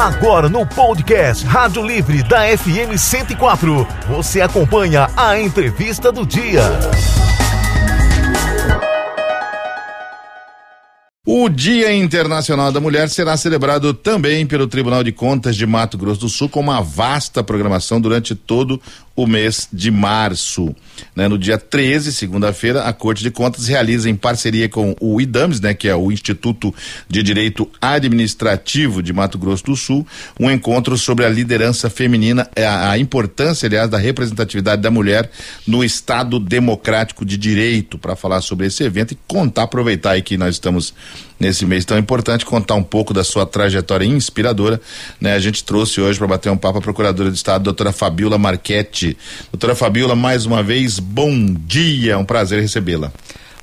Agora no podcast Rádio Livre da FM 104, você acompanha a entrevista do dia. O Dia Internacional da Mulher será celebrado também pelo Tribunal de Contas de Mato Grosso do Sul com uma vasta programação durante todo o mês de março. Né? No dia 13, segunda-feira, a Corte de Contas realiza em parceria com o IDAMES, né, que é o Instituto de Direito Administrativo de Mato Grosso do Sul, um encontro sobre a liderança feminina, a, é, a importância, aliás, da representatividade da mulher no Estado Democrático de Direito, para falar sobre esse evento e contar, aproveitar aí que nós estamos nesse mês tão importante, contar um pouco da sua trajetória inspiradora. Né? A gente trouxe hoje para bater um papo a Procuradora de Estado, doutora Fabiola Marchetti. Doutora Fabiola, mais uma vez, bom dia, é um prazer recebê-la.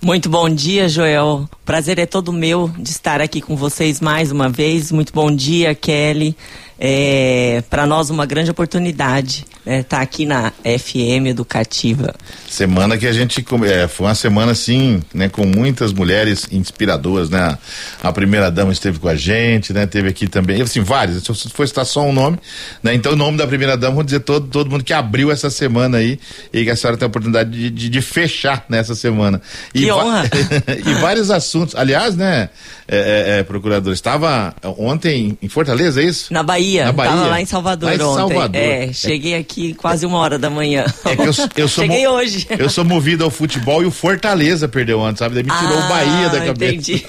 Muito bom dia, Joel. Prazer é todo meu de estar aqui com vocês mais uma vez. Muito bom dia, Kelly é, para nós uma grande oportunidade né, tá aqui na FM Educativa. Semana que a gente é, foi uma semana assim, né, com muitas mulheres inspiradoras, né? A primeira dama esteve com a gente, né? Teve aqui também, assim, várias. Se eu for citar só um nome, né? Então, o nome da primeira dama, vou dizer todo todo mundo que abriu essa semana aí e que a senhora tem a oportunidade de, de, de fechar nessa semana. E que honra! e vários assuntos. Aliás, né, é, é, é, procurador, estava ontem em Fortaleza, é isso? Na Bahia. Bahia. Na Bahia. Tava lá em Salvador lá em ontem. Salvador. É, cheguei aqui quase uma hora da manhã. É que eu, eu sou cheguei hoje. Eu sou movido ao futebol e o Fortaleza perdeu ontem, sabe? Daí me tirou ah, o Bahia da cabeça. Entendi.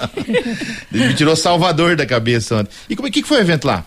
me tirou Salvador da cabeça ontem. E como é que foi o evento lá?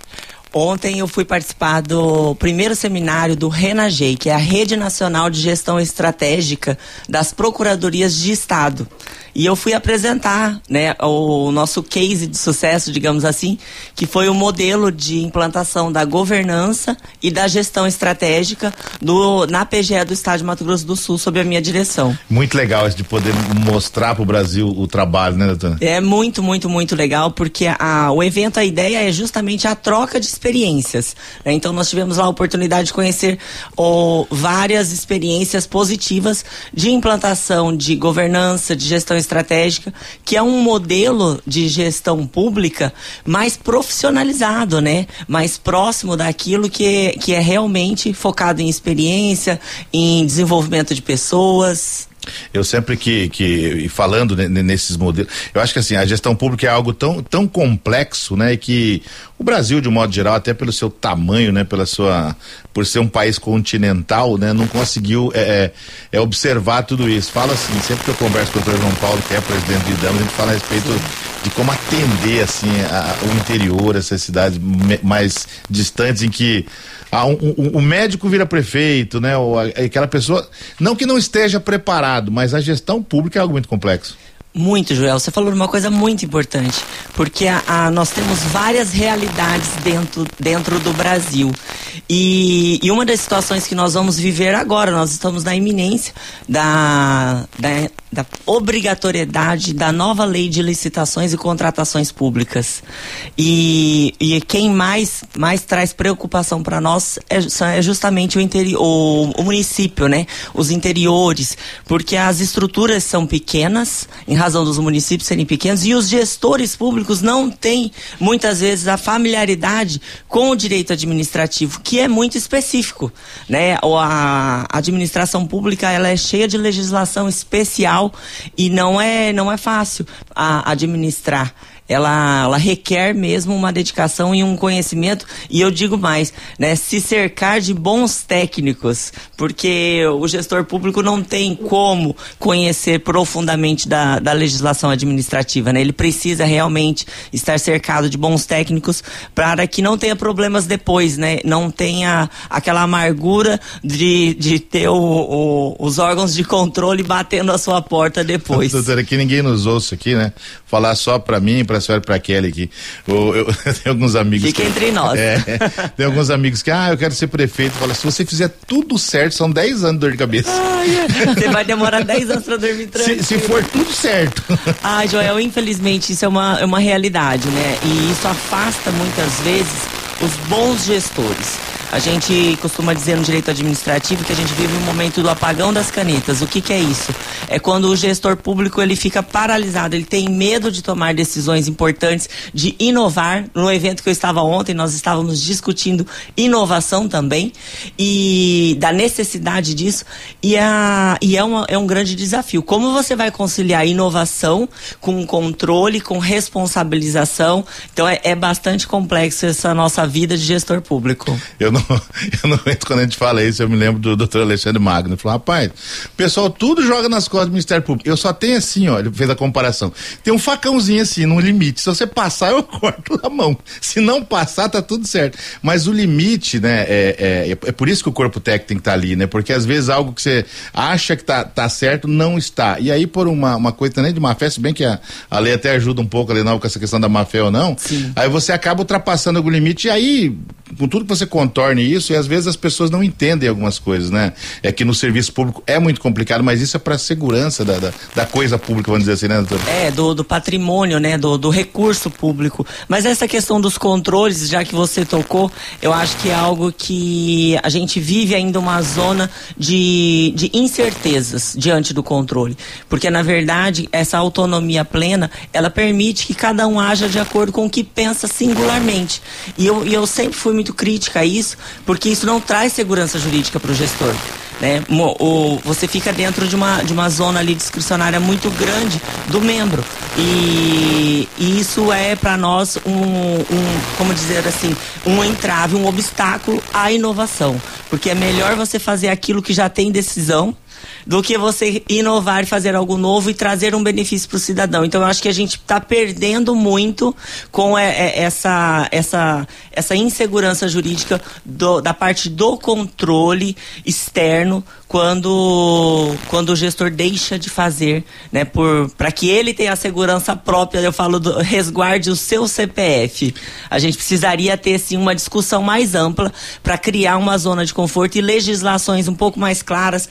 Ontem eu fui participar do primeiro seminário do RENAGEI, que é a Rede Nacional de Gestão Estratégica das Procuradorias de Estado. E eu fui apresentar né, o nosso case de sucesso, digamos assim, que foi o modelo de implantação da governança e da gestão estratégica do, na PGE do Estado de Mato Grosso do Sul, sob a minha direção. Muito legal esse de poder mostrar para o Brasil o trabalho, né, doutora? É muito, muito, muito legal, porque a, o evento, a ideia é justamente a troca de experiências. Né? Então, nós tivemos lá a oportunidade de conhecer oh, várias experiências positivas de implantação de governança, de gestão estratégica, que é um modelo de gestão pública mais profissionalizado, né? Mais próximo daquilo que que é realmente focado em experiência, em desenvolvimento de pessoas. Eu sempre que, que falando nesses modelos, eu acho que assim, a gestão pública é algo tão, tão complexo, né? E que o Brasil, de um modo geral, até pelo seu tamanho, né? Pela sua, por ser um país continental, né? Não conseguiu é, é, é observar tudo isso. Fala assim, sempre que eu converso com o doutor João Paulo, que é presidente do IDAM, a gente fala a respeito de como atender, assim, a, o interior, essas cidades mais distantes em que ah, um, um, o médico vira prefeito, né? Ou aquela pessoa, não que não esteja preparado, mas a gestão pública é algo muito complexo. Muito, Joel. Você falou uma coisa muito importante, porque a, a, nós temos várias realidades dentro, dentro do Brasil. E, e, uma das situações que nós vamos viver agora, nós estamos na iminência da, da, da obrigatoriedade da nova lei de licitações e contratações públicas. E, e quem mais, mais traz preocupação para nós é, é, justamente o, interior, o, o município, né? Os interiores, porque as estruturas são pequenas, em razão dos municípios serem pequenos, e os gestores públicos não têm, muitas vezes, a familiaridade com o direito administrativo, que é muito específico. Né? A administração pública ela é cheia de legislação especial e não é, não é fácil a, administrar ela, ela requer mesmo uma dedicação e um conhecimento, e eu digo mais, né, se cercar de bons técnicos, porque o gestor público não tem como conhecer profundamente da, da legislação administrativa, né? Ele precisa realmente estar cercado de bons técnicos para que não tenha problemas depois, né? Não tenha aquela amargura de, de ter o, o, os órgãos de controle batendo a sua porta depois. Doutora, que ninguém nos ouça aqui, né? Falar só para mim, para a senhora e para Kelly aqui. Eu, eu, tenho alguns amigos. Fica que, entre nós. É, tem alguns amigos que, ah, eu quero ser prefeito. Fala, se você fizer tudo certo, são 10 anos de dor de cabeça. Ai, você vai demorar 10 anos para dormir tranquilo. Se, se, for tudo certo. Ah, Joel, infelizmente isso é uma, é uma realidade, né? E isso afasta muitas vezes os bons gestores. A gente costuma dizer no direito administrativo que a gente vive um momento do apagão das canetas. O que, que é isso? É quando o gestor público ele fica paralisado, ele tem medo de tomar decisões importantes, de inovar. No evento que eu estava ontem, nós estávamos discutindo inovação também e da necessidade disso. E, a, e é, uma, é um grande desafio. Como você vai conciliar inovação com controle, com responsabilização? Então é, é bastante complexo essa nossa vida de gestor público. Eu não, eu não entro quando a gente fala isso, eu me lembro do doutor Alexandre Magno. Ele falou, rapaz, pessoal tudo joga nas costas do Ministério Público. Eu só tenho assim, ó, ele fez a comparação. Tem um facãozinho assim, no limite. Se você passar, eu corto a mão. Se não passar, tá tudo certo. Mas o limite, né, é, é, é por isso que o corpo técnico tem que estar tá ali, né? Porque às vezes algo que você acha que tá, tá certo, não está. E aí, por uma, uma coisa também de má fé, se bem que a, a lei até ajuda um pouco ali, não, com essa questão da má fé ou não, Sim. aí você acaba ultrapassando algum limite e aí, com tudo que você contorne isso, e às vezes as pessoas não entendem algumas coisas, né? É que no serviço público é muito complicado, mas isso é para segurança da, da, da, coisa pública, vamos dizer assim, né, doutor? É, do, do patrimônio, né? Do, do recurso público. Mas essa questão dos controles, já que você tocou, eu acho que é algo que a gente vive ainda uma zona de, de incertezas diante do controle. Porque, na verdade, essa autonomia plena, ela permite que cada um haja de acordo com o que pensa singularmente. E eu, e eu sempre fui muito crítica a isso, porque isso não traz segurança jurídica para o gestor. Né? O, você fica dentro de uma, de uma zona ali discricionária muito grande do membro. E, e isso é para nós um, um, como dizer assim, um entrave, um obstáculo à inovação. Porque é melhor você fazer aquilo que já tem decisão do que você inovar, fazer algo novo e trazer um benefício para o cidadão. Então eu acho que a gente está perdendo muito com é, é, essa, essa, essa insegurança jurídica do, da parte do controle externo quando, quando o gestor deixa de fazer, né, para que ele tenha a segurança própria, eu falo do resguarde o seu CPF. A gente precisaria ter sim uma discussão mais ampla para criar uma zona de conforto e legislações um pouco mais claras,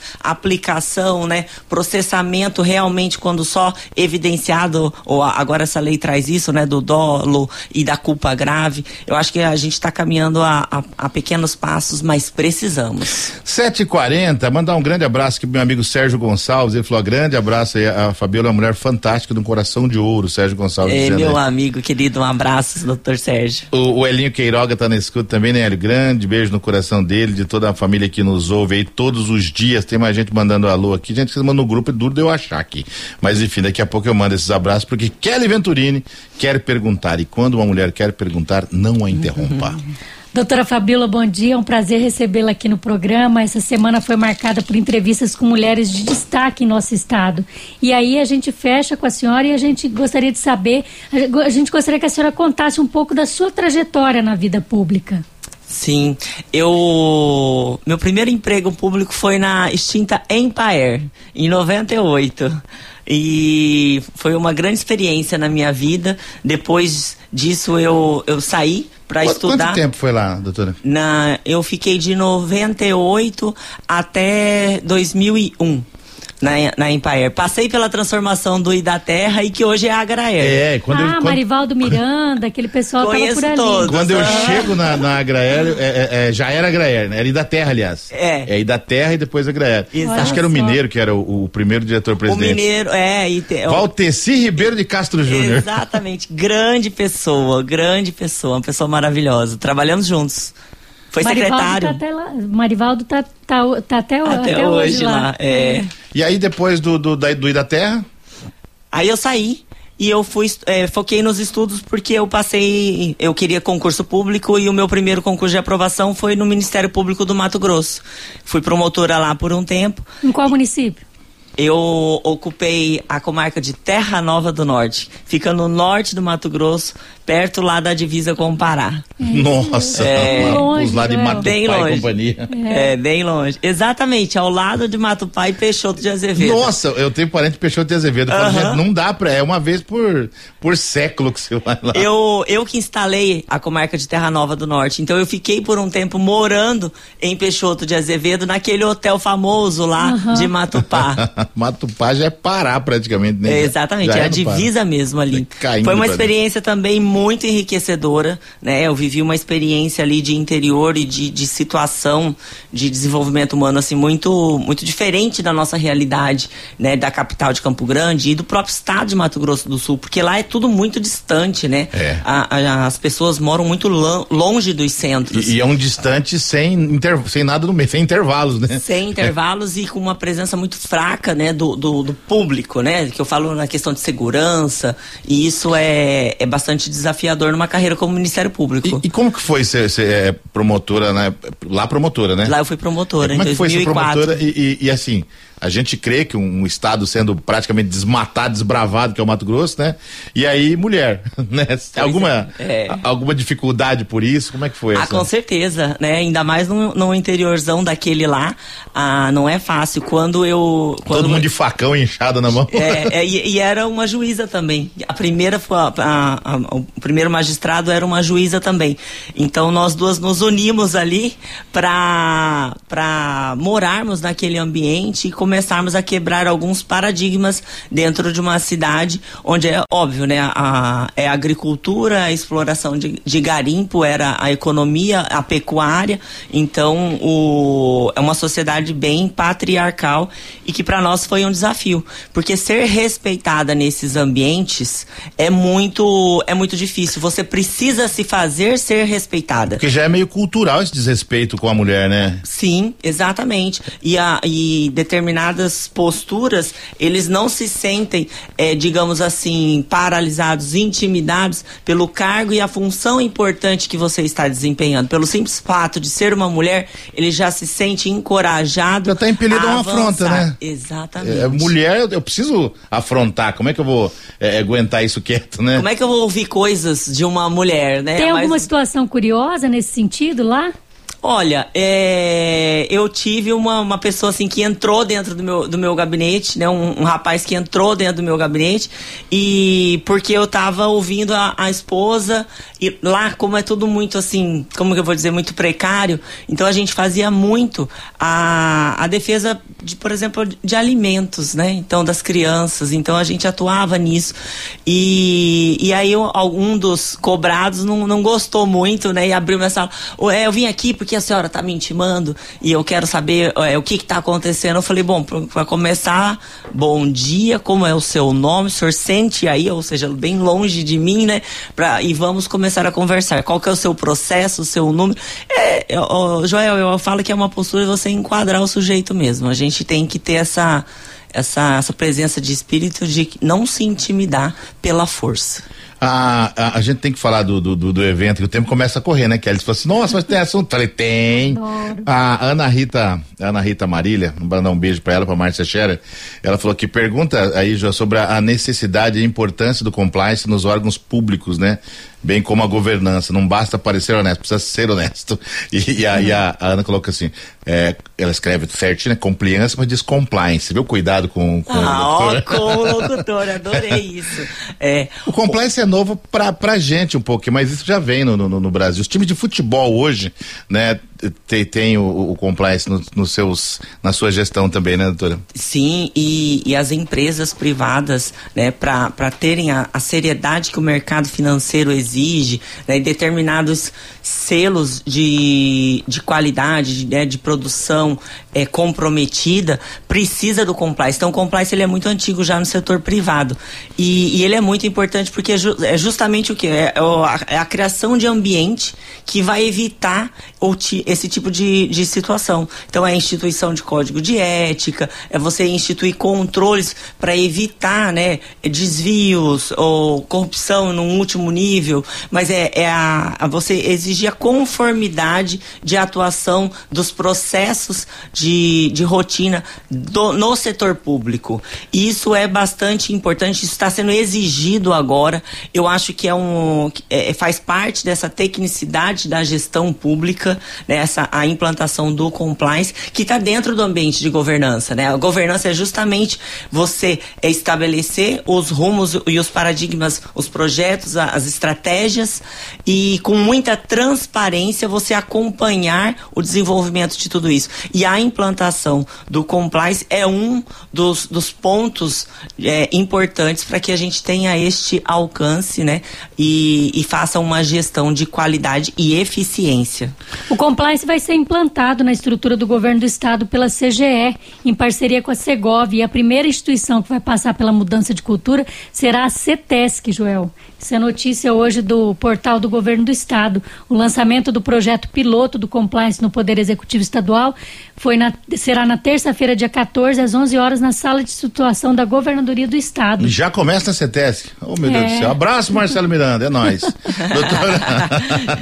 aplicação, né, processamento realmente quando só evidenciado ou agora essa lei traz isso, né, do dolo e da culpa grave. Eu acho que a gente está caminhando a, a, a, pequenos passos, mas precisamos. 7h40, manda mandar um grande abraço aqui pro meu amigo Sérgio Gonçalves. Ele falou: grande abraço aí. A Fabiola é uma mulher fantástica, de um coração de ouro, Sérgio Gonçalves. É, meu aí. amigo querido, um abraço, doutor Sérgio. O, o, Elinho Queiroga tá na escuta também, né, Hélio? Grande beijo no coração dele, de toda a família que nos ouve aí todos os dias. Tem mais gente mandando alô aqui. Gente que manda no grupo, é duro de eu achar aqui. Mas enfim, daqui a pouco eu mando esses abraços, porque Kelly Venturini quer perguntar. E quando uma mulher quer perguntar, não a interrompa. Doutora Fabíola, bom dia. É um prazer recebê-la aqui no programa. Essa semana foi marcada por entrevistas com mulheres de destaque em nosso estado. E aí a gente fecha com a senhora e a gente gostaria de saber, a gente gostaria que a senhora contasse um pouco da sua trajetória na vida pública. Sim, eu meu primeiro emprego público foi na extinta Empire em 98 e foi uma grande experiência na minha vida. Depois disso eu eu saí para estudar. Quanto tempo foi lá, doutora? Na, eu fiquei de 98 até 2001 na, na Empire. Passei pela transformação do Idaterra e que hoje é a Agraer. É, quando ah, eu, quando... Marivaldo Miranda, aquele pessoal Conheço tava por ali. Todos. Quando eu ah. chego na, na Agraer, é, é, é, já era Agraer, né? Era Idaterra, aliás. É. É Idaterra e depois Agraer. Exato. Acho que era o Mineiro que era o, o primeiro diretor-presidente. O Mineiro, é. E te, Valteci Ribeiro de Castro Júnior. Exatamente. grande pessoa, grande pessoa, uma pessoa maravilhosa. Trabalhamos juntos. Foi Marivaldo secretário. Tá até lá, Marivaldo tá, tá, tá até, até, até hoje, hoje lá. lá. É. E aí depois do, do, da, do Idaterra? Aí eu saí e eu fui é, foquei nos estudos porque eu passei, eu queria concurso público e o meu primeiro concurso de aprovação foi no Ministério Público do Mato Grosso. Fui promotora lá por um tempo. Em qual município? Eu ocupei a comarca de Terra Nova do Norte, fica no norte do Mato Grosso, perto lá da divisa com o Pará. Nossa, é, longe, lá de Matupá bem longe. e companhia. É. é. bem longe. Exatamente, ao lado de Matupá e Peixoto de Azevedo. Nossa, eu tenho parente de Peixoto de Azevedo. Uh -huh. não dá pra, é uma vez por, por século que você vai lá. Eu, eu que instalei a comarca de Terra Nova do Norte, então eu fiquei por um tempo morando em Peixoto de Azevedo, naquele hotel famoso lá uh -huh. de Matupá. Matupá já é parar praticamente, né? É, exatamente, é é a divisa mesmo ali. É Foi uma experiência também muito enriquecedora, né? Eu vivi uma experiência ali de interior e de, de situação de desenvolvimento humano, assim, muito, muito diferente da nossa realidade, né? Da capital de Campo Grande e do próprio estado de Mato Grosso do Sul, porque lá é tudo muito distante, né? É. A, a, as pessoas moram muito longe dos centros. E, e é um distante sem, sem nada no meio, sem intervalos, né? Sem intervalos e com uma presença muito fraca, né, do, do, do, público, né? Que eu falo na questão de segurança, e isso é, é bastante desafiador numa carreira como Ministério Público. E, e como que foi ser, ser é, promotora, né? Lá promotora, né? Lá eu fui promotora, como em é que 2004. foi ser promotora e, e, e assim, a gente crê que um, estado sendo praticamente desmatado, desbravado, que é o Mato Grosso, né? E aí, mulher, né? alguma, é. alguma dificuldade por isso? Como é que foi? Ah, essa? com certeza, né? Ainda mais no, no interiorzão daquele lá, ah, não é fácil. Quando eu... Quando Todo mundo de facão inchado na mão. É, é e, e, era uma juíza também. A primeira foi, a, a, a, o primeiro magistrado era uma juíza também. Então, nós duas nos unimos ali para morarmos naquele ambiente e começarmos a quebrar alguns paradigmas dentro de uma cidade onde é óbvio, né? A, é a agricultura, a exploração de, de garimpo era a economia, a pecuária. Então, o, é uma sociedade bem patriarcal e que para nós foi um desafio, porque ser respeitada nesses ambientes é muito é muito difícil. Você precisa se fazer ser respeitada. Porque já é meio cultural esse desrespeito com a mulher, né? Sim, exatamente. E, a, e determinadas posturas, eles não se sentem, é, digamos assim, paralisados, intimidados pelo cargo e a função importante que você está desempenhando. Pelo simples fato de ser uma mulher, ele já se sente encorajado. Já está impelido a uma afronta, né? Exatamente. É, mulher, eu, eu, preciso afrontar. Como é que eu vou é, aguentar isso quieto, né? Como é que eu vou ouvir coisas de uma mulher, né? Tem alguma Mas... situação curiosa nesse sentido lá? Olha, é, eu tive uma, uma pessoa assim que entrou dentro do meu, do meu gabinete, né? Um, um, rapaz que entrou dentro do meu gabinete e porque eu tava ouvindo a, a, esposa e lá como é tudo muito assim, como que eu vou dizer, muito precário, então a gente fazia muito a, a defesa de, por exemplo, de alimentos, né? Então das crianças, então a gente atuava nisso e, e aí algum dos cobrados não, não gostou muito, né? E abriu minha sala, é, eu vim aqui porque que a senhora está me intimando e eu quero saber é, o que está acontecendo. Eu falei, bom, para começar, bom dia, como é o seu nome? O senhor sente aí, ou seja, bem longe de mim, né? Pra, e vamos começar a conversar. Qual que é o seu processo, o seu número? É, eu, Joel, eu falo que é uma postura você enquadrar o sujeito mesmo. A gente tem que ter essa essa, essa presença de espírito de não se intimidar pela força. A, a, a, gente tem que falar do, do, do, evento, que o tempo começa a correr, né? Que eles falam assim, nossa, mas tem assunto. Falei, tem. Adoro. A Ana Rita, Ana Rita Marília, vamos dar um beijo para ela, para Márcia Scherer. Ela falou que pergunta aí, já sobre a necessidade e a importância do compliance nos órgãos públicos, né? bem como a governança. Não basta parecer honesto, precisa ser honesto. E, e aí a, a, Ana coloca assim: é, ela escreve certinho, né? Compliance, mas diz compliance. Viu? Cuidado com, com ah, o locutor. com o locutor, adorei isso. É, o compliance o... é novo pra, pra gente um pouco, mas isso já vem no, no, no Brasil. Os times de futebol hoje, né? Tem, tem o, o compliance no, no, seus, na sua gestão também, né, doutora? Sim, e, e as empresas privadas, né, para terem a, a, seriedade que o mercado financeiro exige, né, determinados selos de, de qualidade, de, né, de produção é, comprometida, precisa do compliance. Então, o compliance ele é muito antigo já no setor privado. E, e ele é muito importante porque é, ju, é justamente o que? É, é, a, é a criação de ambiente que vai evitar ou te, esse tipo de, de situação. Então, é a instituição de código de ética, é você instituir controles para evitar né, desvios ou corrupção num último nível, mas é, é a, a você exigir a conformidade de atuação dos processos de, de rotina do, no setor público. E isso é bastante importante, isso está sendo exigido agora. Eu acho que é um, é, faz parte dessa tecnicidade da gestão pública, né? Essa a implantação do compliance que está dentro do ambiente de governança, né? A governança é justamente você estabelecer os rumos e os paradigmas, os projetos, as estratégias e com muita transparência você acompanhar o desenvolvimento de tudo isso. E a implantação do compliance é um dos, dos pontos é, importantes para que a gente tenha este alcance, né? E, e faça uma gestão de qualidade e eficiência. O compliance vai ser implantado na estrutura do governo do estado pela CGE, em parceria com a Segov. E a primeira instituição que vai passar pela mudança de cultura será a CETESC, Joel. Isso é notícia hoje do portal do governo do estado. O lançamento do projeto piloto do compliance no Poder Executivo Estadual foi na, será na terça-feira, dia 14, às 11 horas, na sala de situação da Governadoria do Estado. Já começa na CETESC. Oh, meu é. Deus do céu. Abraço, Marcelo Miranda. É nóis. Doutora,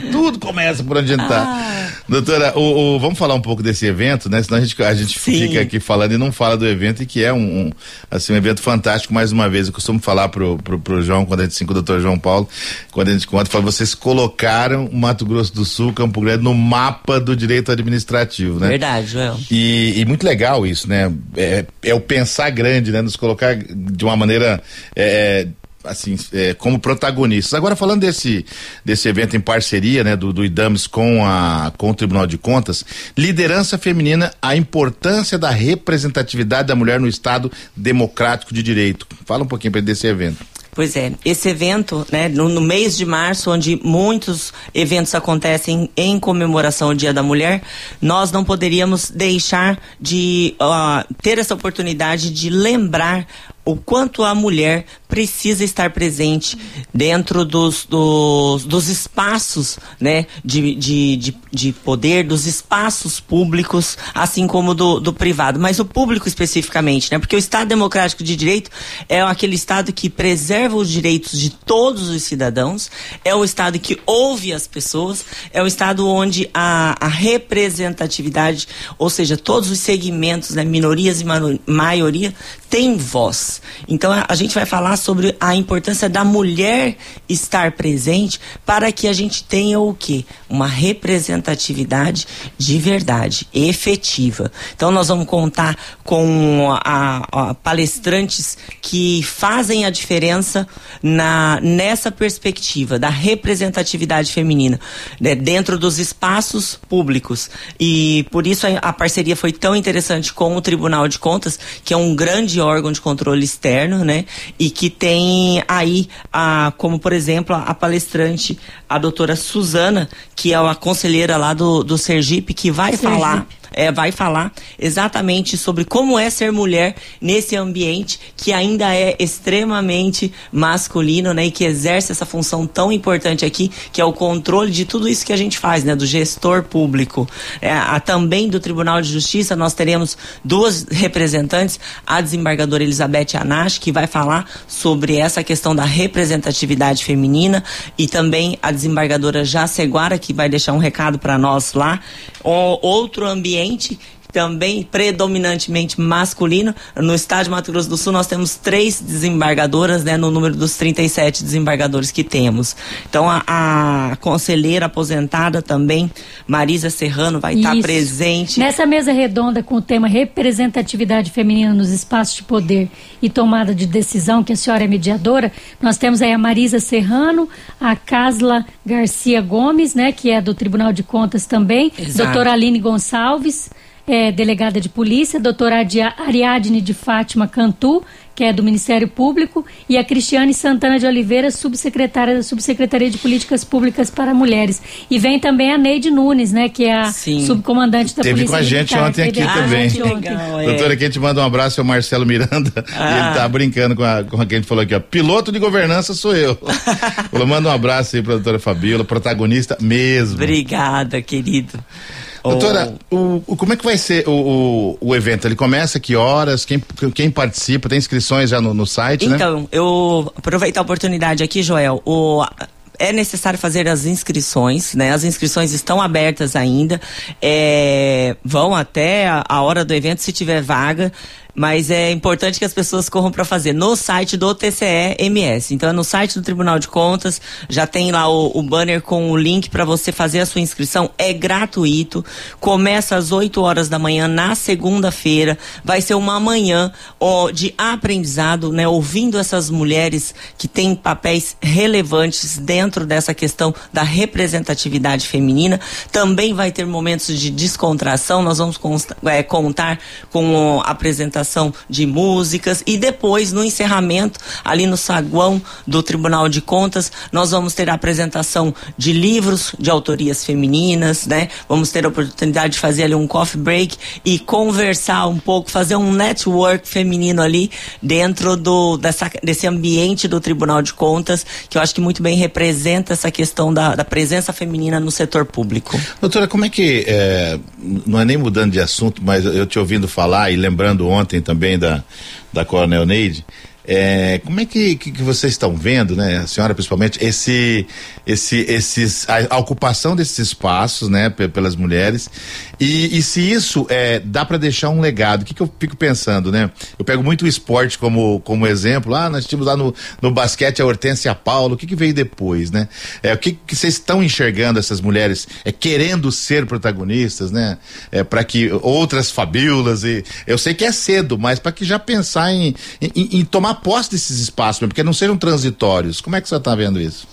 tudo começa por onde a gente tá. Ah. Doutora, o, o, vamos falar um pouco desse evento, né? Senão a gente, a gente fica aqui falando e não fala do evento, e que é um, um, assim, um evento fantástico, mais uma vez. Eu costumo falar pro, pro, pro João, quando a gente se com o doutor João Paulo, quando a gente conta, fala, vocês colocaram o Mato Grosso do Sul, Campo Grande, no mapa do direito administrativo, né? Verdade, Joel. E, e, muito legal isso, né? É, é, o pensar grande, né? Nos colocar de uma maneira é, assim, é, como protagonistas. Agora falando desse desse evento em parceria, né, do, do IDAMS com a com o Tribunal de Contas, liderança feminina, a importância da representatividade da mulher no Estado democrático de direito. Fala um pouquinho para desse evento. Pois é, esse evento, né, no, no, mês de março, onde muitos eventos acontecem em comemoração ao Dia da Mulher, nós não poderíamos deixar de uh, ter essa oportunidade de lembrar o quanto a mulher precisa estar presente dentro dos, dos, dos espaços né, de, de, de, de, poder, dos espaços públicos, assim como do, do privado. Mas o público especificamente, né? Porque o Estado Democrático de Direito é aquele Estado que preserva os direitos de todos os cidadãos, é o Estado que ouve as pessoas, é o Estado onde a, a representatividade, ou seja, todos os segmentos, né, minorias e maioria, tem voz. Então a, a, gente vai falar sobre a importância da mulher estar presente para que a gente tenha o quê? Uma representatividade de verdade, efetiva. Então nós vamos contar com a, a palestrantes que fazem a diferença na nessa perspectiva da representatividade feminina né, dentro dos espaços públicos. E por isso a, a parceria foi tão interessante com o Tribunal de Contas, que é um grande órgão de controle externo, né? E que tem aí, a, como por exemplo, a, a palestrante, a doutora Suzana, que é a conselheira lá do, do Sergipe, que vai Sergipe. falar é, vai falar exatamente sobre como é ser mulher nesse ambiente que ainda é extremamente masculino, né? E que exerce essa função tão importante aqui, que é o controle de tudo isso que a gente faz, né? Do gestor público. É, a, também do Tribunal de Justiça, nós teremos duas representantes, a desembargadora Elizabeth Anash, que vai falar sobre essa questão da representatividade feminina, e também a desembargadora Jaceguara, que vai deixar um recado para nós lá. O, outro ambiente ambiente também predominantemente masculino. No estado de Mato Grosso do Sul, nós temos três desembargadoras, né, no número dos 37 desembargadores que temos. Então, a, a conselheira aposentada também, Marisa Serrano, vai estar presente. Nessa mesa redonda com o tema representatividade feminina nos espaços de poder e tomada de decisão, que a senhora é mediadora, nós temos aí a Marisa Serrano, a Casla Garcia Gomes, né, que é do Tribunal de Contas também, Exato. doutora Aline Gonçalves, é, delegada de polícia, doutora Ariadne de Fátima Cantu, que é do Ministério Público, e a Cristiane Santana de Oliveira, subsecretária da Subsecretaria de Políticas Públicas para Mulheres. E vem também a Neide Nunes, né, que é a Sim. subcomandante da Teve Polícia com a gente Militar. ontem aqui também. Legal, é. Doutora, quem te manda um abraço é o Marcelo Miranda, ah. ele tá brincando com a, com a que a gente falou aqui, ó, piloto de governança sou eu. falou, manda um abraço aí pra doutora Fabiola, protagonista mesmo. Obrigada, querido. Doutora, o, o, como é que vai ser o, o, o, evento? Ele começa que horas? Quem, quem participa? Tem inscrições já no, no site, então, né? Então, eu aproveitar a oportunidade aqui, Joel. O, é necessário fazer as inscrições, né? As inscrições estão abertas ainda. É, vão até a, a hora do evento, se tiver vaga mas é importante que as pessoas corram para fazer no site do TCE-MS. Então é no site do Tribunal de Contas, já tem lá o, o banner com o link para você fazer a sua inscrição. É gratuito, começa às 8 horas da manhã na segunda-feira. Vai ser uma manhã ó, de aprendizado, né? Ouvindo essas mulheres que têm papéis relevantes dentro dessa questão da representatividade feminina. Também vai ter momentos de descontração. Nós vamos é, contar com a apresentação de músicas e depois, no encerramento, ali no saguão do Tribunal de Contas, nós vamos ter a apresentação de livros de autorias femininas, né? Vamos ter a oportunidade de fazer ali um coffee break e conversar um pouco, fazer um network feminino ali dentro do, dessa, desse ambiente do Tribunal de Contas, que eu acho que muito bem representa essa questão da, da presença feminina no setor público. Doutora, como é que, é, não é nem mudando de assunto, mas eu te ouvindo falar e lembrando ontem também da, da Coronel Neide, é, como é que, que, que, vocês estão vendo, né, a senhora principalmente, esse, esse, esses, a, a ocupação desses espaços, né, pelas mulheres, e, e se isso é, dá para deixar um legado? O que, que eu fico pensando, né? Eu pego muito o esporte como, como exemplo. Ah, nós tínhamos lá no, no basquete a Hortência Paulo. O que, que veio depois, né? É, o que, que vocês estão enxergando essas mulheres é, querendo ser protagonistas, né? É, para que outras fabíolas e eu sei que é cedo, mas para que já pensar em, em, em tomar posse desses espaços, porque não sejam transitórios. Como é que você está vendo isso?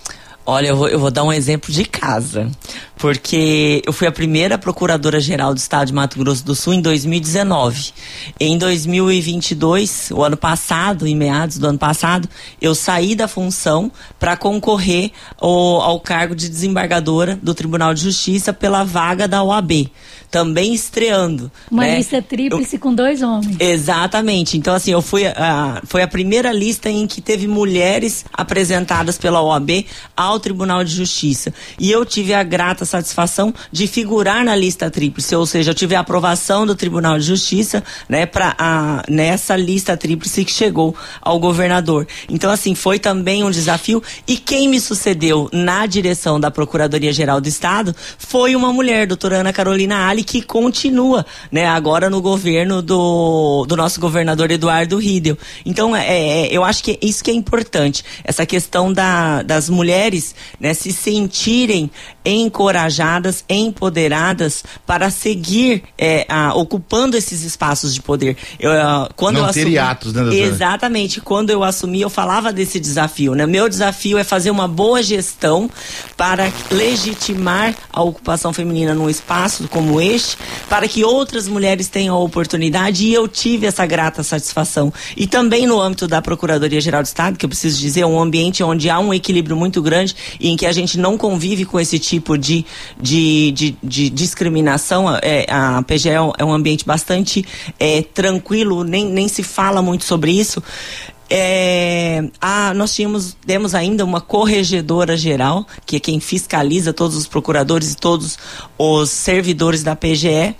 Olha, eu vou, eu vou, dar um exemplo de casa, porque eu fui a primeira procuradora-geral do Estado de Mato Grosso do Sul em 2019. Em 2022, o ano passado, em meados do ano passado, eu saí da função para concorrer ao, ao cargo de desembargadora do Tribunal de Justiça pela vaga da OAB também estreando. Uma né? lista tríplice eu, com dois homens. Exatamente. Então, assim, eu fui a, foi a primeira lista em que teve mulheres apresentadas pela OAB ao Tribunal de Justiça. E eu tive a grata satisfação de figurar na lista tríplice, ou seja, eu tive a aprovação do Tribunal de Justiça, né, para nessa lista tríplice que chegou ao governador. Então, assim, foi também um desafio. E quem me sucedeu na direção da Procuradoria-Geral do Estado foi uma mulher, doutora Ana Carolina Ali que continua, né, agora no governo do, do nosso governador Eduardo Riedel. Então, é, é, eu acho que isso que é importante, essa questão da, das mulheres né, se sentirem encorajadas, empoderadas para seguir é, a, ocupando esses espaços de poder. Eu, quando Não eu assumi, atos, né, Exatamente. Quando eu assumi, eu falava desse desafio. Né? Meu desafio é fazer uma boa gestão para legitimar a ocupação feminina num espaço como este, para que outras mulheres tenham a oportunidade e eu tive essa grata satisfação. E também no âmbito da Procuradoria-Geral do Estado, que eu preciso dizer, é um ambiente onde há um equilíbrio muito grande e em que a gente não convive com esse tipo de, de, de, de discriminação. É, a PGE é um ambiente bastante é, tranquilo, nem, nem se fala muito sobre isso. É, a, nós tínhamos, temos ainda uma corregedora geral, que é quem fiscaliza todos os procuradores e todos os servidores da PGE.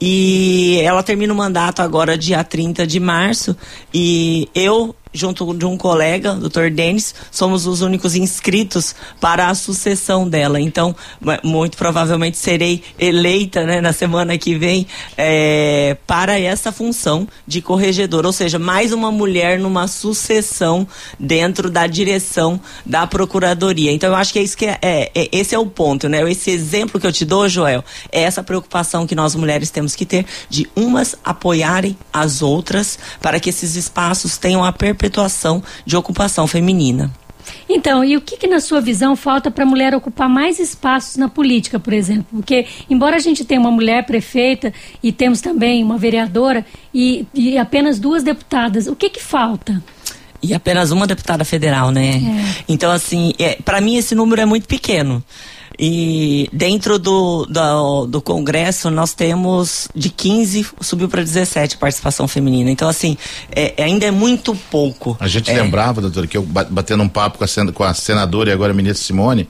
E ela termina o mandato agora dia 30 de março. E eu junto de um colega, Dr. Denis, somos os únicos inscritos para a sucessão dela. Então, muito provavelmente serei eleita né, na semana que vem é, para essa função de corregedora, ou seja, mais uma mulher numa sucessão dentro da direção da procuradoria. Então, eu acho que é isso que é, é, é esse é o ponto, né? Esse exemplo que eu te dou, Joel, é essa preocupação que nós mulheres temos que ter de umas apoiarem as outras para que esses espaços tenham a perpetuação perpetuação de ocupação feminina. Então, e o que, que na sua visão falta para a mulher ocupar mais espaços na política, por exemplo? Porque, embora a gente tenha uma mulher prefeita e temos também uma vereadora e, e apenas duas deputadas, o que, que falta? E apenas uma deputada federal, né? É. Então, assim, é, para mim esse número é muito pequeno. E dentro do, do, do, Congresso nós temos de 15, subiu para 17 participação feminina. Então, assim, é, é, ainda é muito pouco. A gente é. lembrava, doutora, que eu batendo um papo com a, com a senadora e agora a ministra Simone,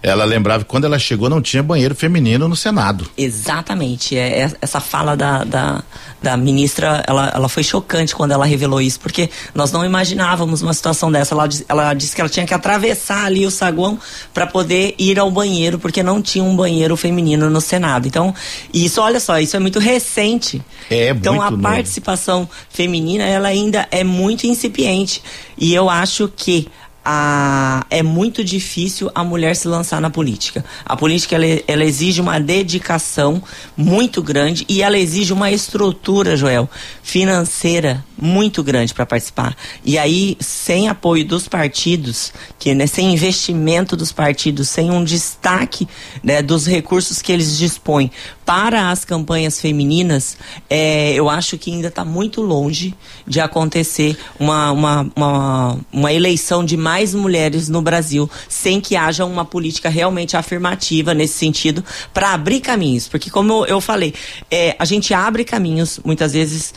ela lembrava que quando ela chegou não tinha banheiro feminino no Senado. Exatamente. É, é, essa fala da, da, da ministra, ela, ela foi chocante quando ela revelou isso, porque nós não imaginávamos uma situação dessa. Ela, ela disse que ela tinha que atravessar ali o saguão para poder ir ao banheiro banheiro porque não tinha um banheiro feminino no Senado. Então, isso, olha só, isso é muito recente. É, então muito a novo. participação feminina ela ainda é muito incipiente. E eu acho que a, é muito difícil a mulher se lançar na política. A política ela, ela exige uma dedicação muito grande e ela exige uma estrutura, Joel, financeira muito grande para participar. E aí, sem apoio dos partidos, que né, sem investimento dos partidos, sem um destaque né, dos recursos que eles dispõem para as campanhas femininas, é, eu acho que ainda está muito longe de acontecer uma, uma, uma, uma eleição de mais mulheres no Brasil, sem que haja uma política realmente afirmativa nesse sentido, para abrir caminhos. Porque, como eu, falei, é, a gente abre caminhos, muitas vezes.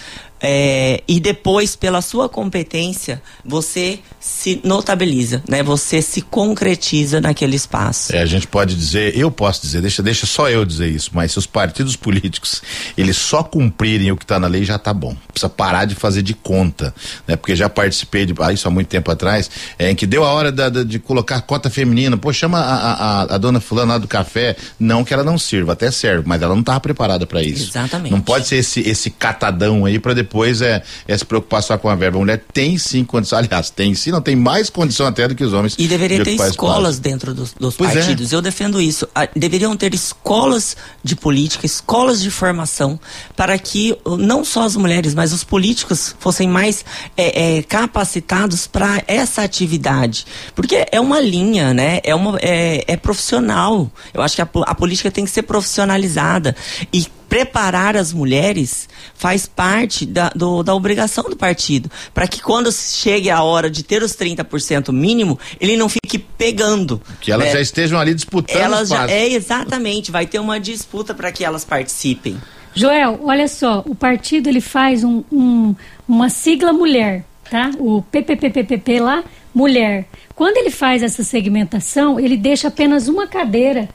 É, e depois, pela sua competência, você se notabiliza, né? Você se concretiza naquele espaço. É, a gente pode dizer, eu posso dizer, deixa, deixa só eu dizer isso, mas se os partidos políticos eles só cumprirem o que está na lei já tá bom. Precisa parar de fazer de conta, né? Porque já participei de ah, isso há muito tempo atrás, é, em que deu a hora da, da, de colocar cota feminina. Pô, chama a, a, a, dona fulana lá do café, não que ela não sirva, até serve, mas ela não estava preparada para isso. Exatamente. Não pode ser esse esse catadão aí para depois é, é se preocupar só com a verba. A mulher tem sim condição, aliás, tem sim, não tem mais condição até do que os homens. E deveria de ter escolas espaço. dentro dos, dos é. partidos. Eu defendo isso. Ah, Deveriam ter escolas de política, escolas de formação, para que uh, não só as mulheres, mas os políticos fossem mais é, é, capacitados para essa atividade. Porque é uma linha, né? É, uma, é, é profissional. Eu acho que a, a política tem que ser profissionalizada. E preparar as mulheres faz parte da, do- da obrigação do partido. Para que quando chegue a hora de ter os 30% mínimo, ele não fique pegando. Que elas né? já estejam ali disputando Elas já, é exatamente, vai ter uma disputa para que elas participem. Joel, olha só, o partido ele faz um, um- uma sigla mulher, tá? O PPPPP lá, mulher. Quando ele faz essa segmentação, ele deixa apenas uma cadeira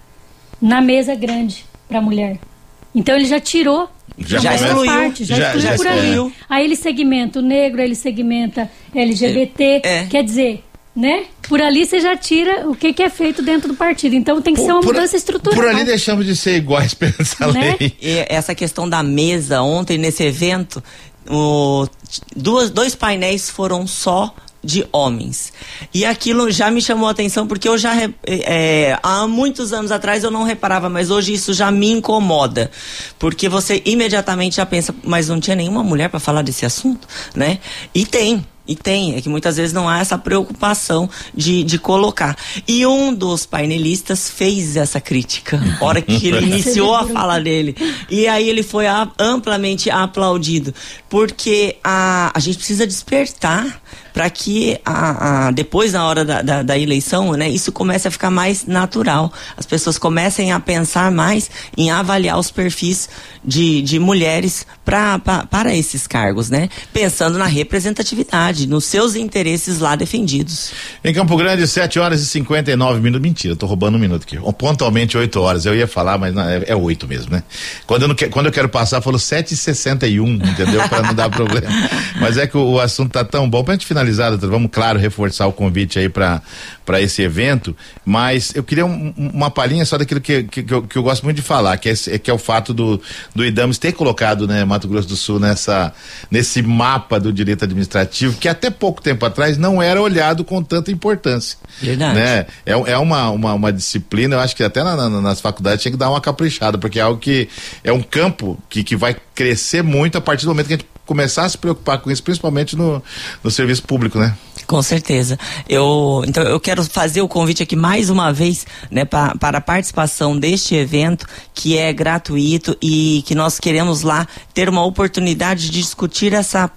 na mesa grande para mulher. Então ele já tirou Já Já essa excluiu. parte, já, Já- excluiu já por excluiu. ali. Aí ele segmenta o negro, ele segmenta LGBT, É. quer dizer, né? Por ali você já tira o que, que é feito dentro do partido. Então tem que ser uma mudança estrutural. Por ali deixamos de ser iguais perante essa Né? lei. E essa questão da mesa ontem nesse evento, o- duas, dois painéis foram só de homens. E aquilo já me chamou a atenção porque eu já é, há muitos anos atrás eu não reparava, mas hoje isso já me incomoda. Porque você imediatamente já pensa, mas não tinha nenhuma mulher para falar desse assunto, né? E tem. E tem, é que muitas vezes não há essa preocupação de, de colocar. E um dos painelistas fez essa crítica, a hora que ele iniciou a fala dele. E aí ele foi amplamente aplaudido. Porque a, a gente precisa despertar para que a, a- depois, na hora da, da, da eleição, né, isso comece a ficar mais natural. As pessoas comecem a pensar mais em avaliar os perfis de, de mulheres pra, pra, para esses cargos, né? Pensando na representatividade, nos seus interesses lá defendidos. Em Campo Grande, 7 horas e 59 minutos. Mentira, tô roubando um minuto aqui. Pontualmente 8 horas. Eu ia falar, mas não, é, é 8 mesmo, né? Quando eu, não quando eu quero passar, falou 7 e 61 entendeu? Pra não dar problema. Mas é que o, o assunto tá tão bom. Pra gente finalizar, vamos, claro, reforçar o convite aí pra esse evento. Mas eu queria um- um- uma palhinha só daquilo que, que, que eu, que eu gosto muito de falar, que é, esse- que é o fato do, do IDAMES ter colocado, né, Mato Grosso do Sul nessa, nesse mapa do direito administrativo, que até pouco tempo atrás não era olhado com tanta importância. Verdade. Né? É, é uma, uma, uma disciplina, eu acho que até na- na- nas faculdades tinha que dar uma caprichada, porque é algo que é um campo que, que vai crescer muito a partir do momento que a gente começar a se preocupar com isso, principalmente no, no serviço público, né? Com certeza. Eu, então, eu quero fazer o convite aqui mais uma vez né, pa, para a participação deste evento, que é gratuito e que nós queremos lá ter uma oportunidade de discutir essa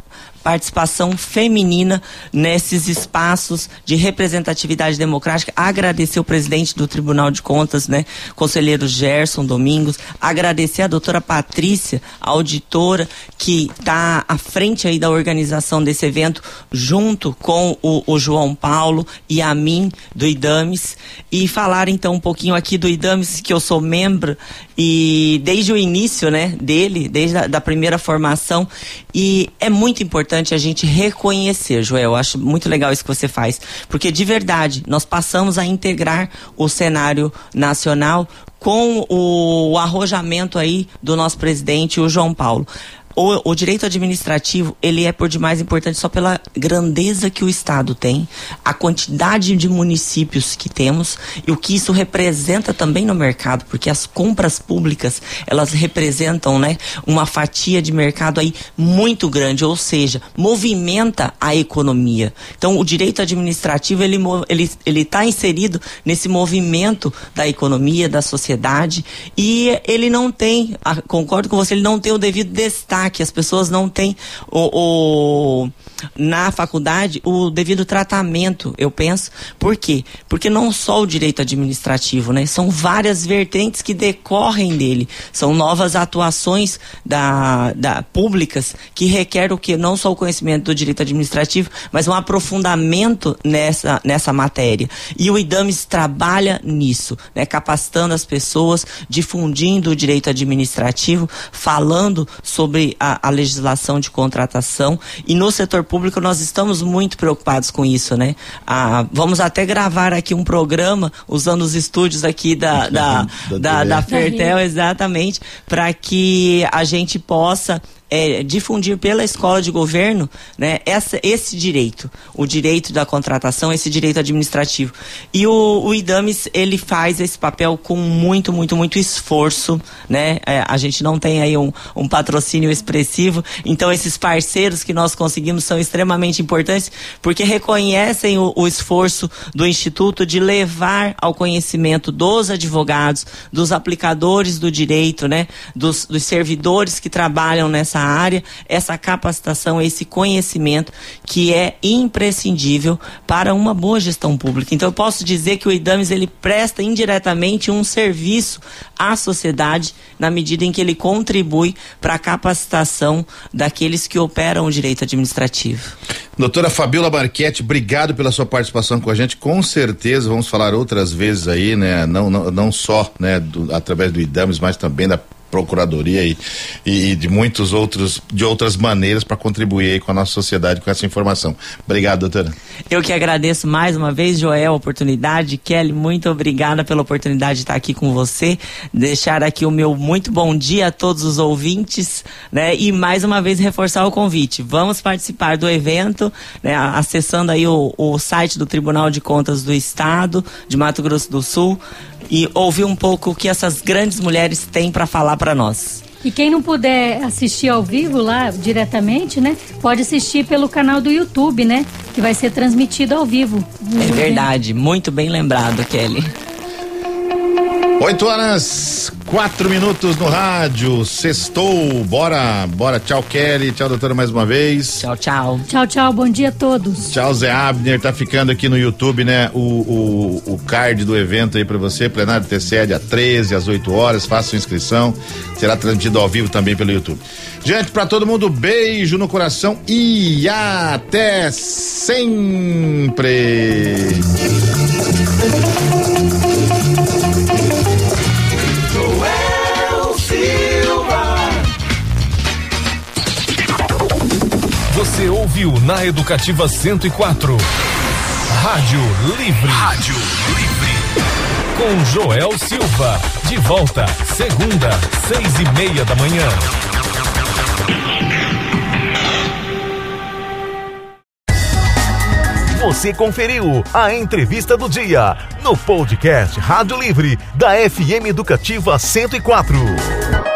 participação feminina nesses espaços de representatividade democrática. Agradecer o presidente do Tribunal de Contas, né, conselheiro Gerson Domingos, agradecer a doutora Patrícia, auditora, que está à frente aí da organização desse evento, junto com o, o João Paulo e a mim, do IDAMES, e falar então um pouquinho aqui do IDAMES, que eu sou membro, e desde o início, né, dele, desde a da primeira formação, e é muito importante importante a gente reconhecer, Joel. Eu acho muito legal isso que você faz, porque de verdade nós passamos a integrar o cenário nacional com o arrojamento aí do nosso presidente, o João Paulo o, o, direito administrativo ele é por demais importante só pela grandeza que o estado tem, a quantidade de municípios que temos e o que isso representa também no mercado, porque as compras públicas elas representam, né, uma fatia de mercado aí muito grande, ou seja, movimenta a economia. Então o direito administrativo ele ele ele está inserido nesse movimento da economia, da sociedade e ele não tem, concordo com você, ele não tem o devido destaque que as pessoas não têm o, o, na faculdade o devido tratamento, eu penso. Por quê? Porque não só o direito administrativo, né? São várias vertentes que decorrem dele. São novas atuações da, da públicas que requerem o que? Não só o conhecimento do direito administrativo, mas um aprofundamento nessa, nessa matéria. E o IDAMES trabalha nisso, né? Capacitando as pessoas, difundindo o direito administrativo, falando sobre a, a, legislação de contratação. E no setor público nós estamos muito preocupados com isso, né? Ah, vamos até gravar aqui um programa usando os estúdios aqui da, da, da, da, da Fertel, exatamente, para que a gente possa é, difundir pela escola de governo né, essa, esse direito, o direito da contratação, esse direito administrativo. E o, o IDAMES, ele faz esse papel com muito, muito, muito esforço, né? É, a gente não tem aí um, um patrocínio expressivo, então esses parceiros que nós conseguimos são extremamente importantes, porque reconhecem o, o esforço do Instituto de levar ao conhecimento dos advogados, dos aplicadores do direito, né? Dos, dos servidores que trabalham nessa área, essa capacitação, esse conhecimento que é imprescindível para uma boa gestão pública. Então eu posso dizer que o IDAMES ele presta indiretamente um serviço à sociedade na medida em que ele contribui para a capacitação daqueles que operam o direito administrativo. Doutora Fabiola Marchetti, obrigado pela sua participação com a gente. Com certeza vamos falar outras vezes aí, né? Não, não, não só, né, do, através do IDAMES, mas também da procuradoria e, e de muitos outros de outras maneiras para contribuir com a nossa sociedade com essa informação. Obrigado, doutora. Eu que agradeço mais uma vez, Joel, a oportunidade. Kelly, muito obrigada pela oportunidade de estar aqui com você. Deixar aqui o meu muito bom dia a todos os ouvintes, né? E mais uma vez reforçar o convite. Vamos participar do evento, né? Acessando aí o, o site do Tribunal de Contas do Estado de Mato Grosso do Sul e ouvir um pouco o que essas grandes mulheres têm para falar para nós. E quem não puder assistir ao vivo lá diretamente, né? Pode assistir pelo canal do YouTube, né? Que vai ser transmitido ao vivo. É verdade, muito bem lembrado, Kelly. 8 horas, 4 minutos no rádio. Sextou. Bora, bora. Tchau, Kelly. Tchau, doutora, mais uma vez. Tchau, tchau. Tchau, tchau. Bom dia a todos. Tchau, Zé Abner. Tá ficando aqui no YouTube, né? O, o, o card do evento aí pra você. Plenário TCE, dia 13, às 8 horas. Faça sua inscrição. Será transmitido ao vivo também pelo YouTube. Gente, pra todo mundo, beijo no coração e até sempre. Ouviu na Educativa 104. Rádio Livre. Rádio Livre. Com Joel Silva. De volta, segunda, seis e meia da manhã. Você conferiu a entrevista do dia no podcast Rádio Livre da FM Educativa 104.